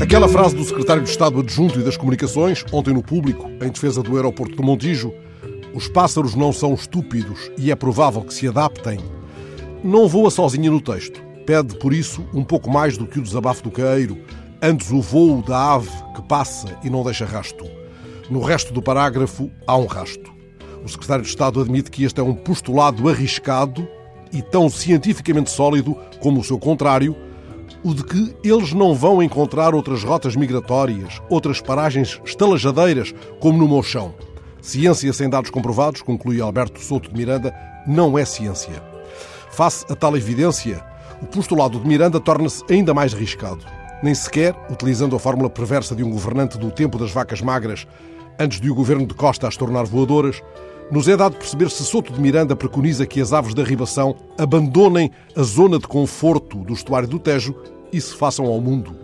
Aquela frase do secretário de Estado adjunto e das Comunicações, ontem no público, em defesa do aeroporto do Montijo, os pássaros não são estúpidos e é provável que se adaptem, não voa sozinha no texto. Pede, por isso, um pouco mais do que o desabafo do caeiro, antes o voo da ave que passa e não deixa rasto. No resto do parágrafo, há um rasto. O secretário de Estado admite que este é um postulado arriscado e tão cientificamente sólido como o seu contrário, o de que eles não vão encontrar outras rotas migratórias, outras paragens estalajadeiras, como no Mochão. Ciência sem dados comprovados, conclui Alberto Souto de Miranda, não é ciência. Face a tal evidência, o postulado de Miranda torna-se ainda mais arriscado. Nem sequer, utilizando a fórmula perversa de um governante do tempo das vacas magras, antes de o governo de Costa as tornar voadoras, nos é dado perceber se Soto de Miranda preconiza que as aves da ribação abandonem a zona de conforto do estuário do Tejo e se façam ao mundo.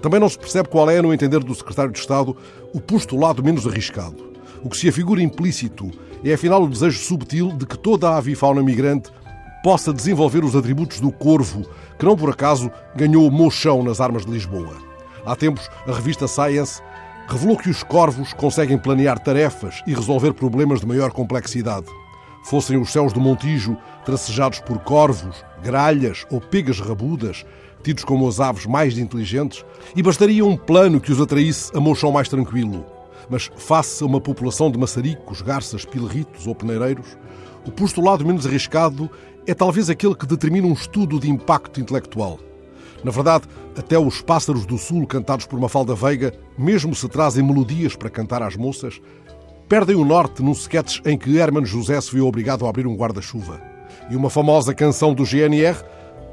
Também não se percebe qual é, no entender do secretário de Estado, o postulado menos arriscado. O que se afigura implícito é, afinal, o desejo subtil de que toda a avifauna migrante possa desenvolver os atributos do corvo, que não por acaso ganhou mochão nas armas de Lisboa. Há tempos, a revista Science revelou que os corvos conseguem planear tarefas e resolver problemas de maior complexidade. Fossem os céus do Montijo tracejados por corvos, gralhas ou pegas rabudas, tidos como as aves mais inteligentes, e bastaria um plano que os atraísse a mochão mais tranquilo. Mas, face a uma população de maçaricos, garças, pilritos ou peneireiros, o postulado menos arriscado é talvez aquele que determina um estudo de impacto intelectual. Na verdade, até os pássaros do sul cantados por Mafalda Veiga, mesmo se trazem melodias para cantar às moças, perdem o norte num sketch em que Hermano José se viu obrigado a abrir um guarda-chuva. E uma famosa canção do GNR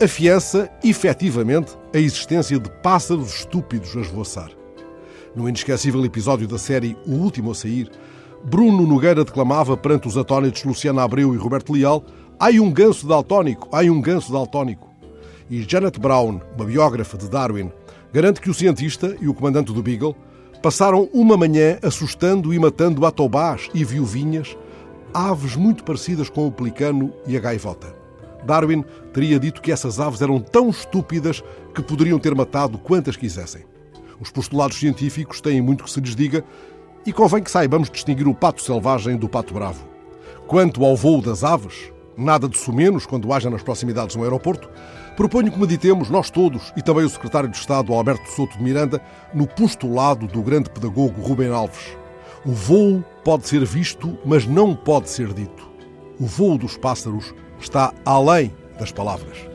afiança, efetivamente, a existência de pássaros estúpidos a esvoaçar. No inesquecível episódio da série O Último a Sair, Bruno Nogueira declamava perante os atónitos Luciana Abreu e Roberto Leal Ai um ganso daltónico, ai um ganso daltónico. E Janet Brown, uma biógrafa de Darwin, garante que o cientista e o comandante do Beagle passaram uma manhã assustando e matando atobás e viuvinhas, aves muito parecidas com o pelicano e a gaivota. Darwin teria dito que essas aves eram tão estúpidas que poderiam ter matado quantas quisessem. Os postulados científicos têm muito que se lhes diga e convém que saibamos distinguir o pato selvagem do pato bravo. Quanto ao voo das aves, nada de sumenos quando haja nas proximidades um aeroporto, proponho que meditemos nós todos e também o secretário de Estado Alberto Souto de Miranda no postulado do grande pedagogo Rubem Alves. O voo pode ser visto, mas não pode ser dito. O voo dos pássaros está além das palavras.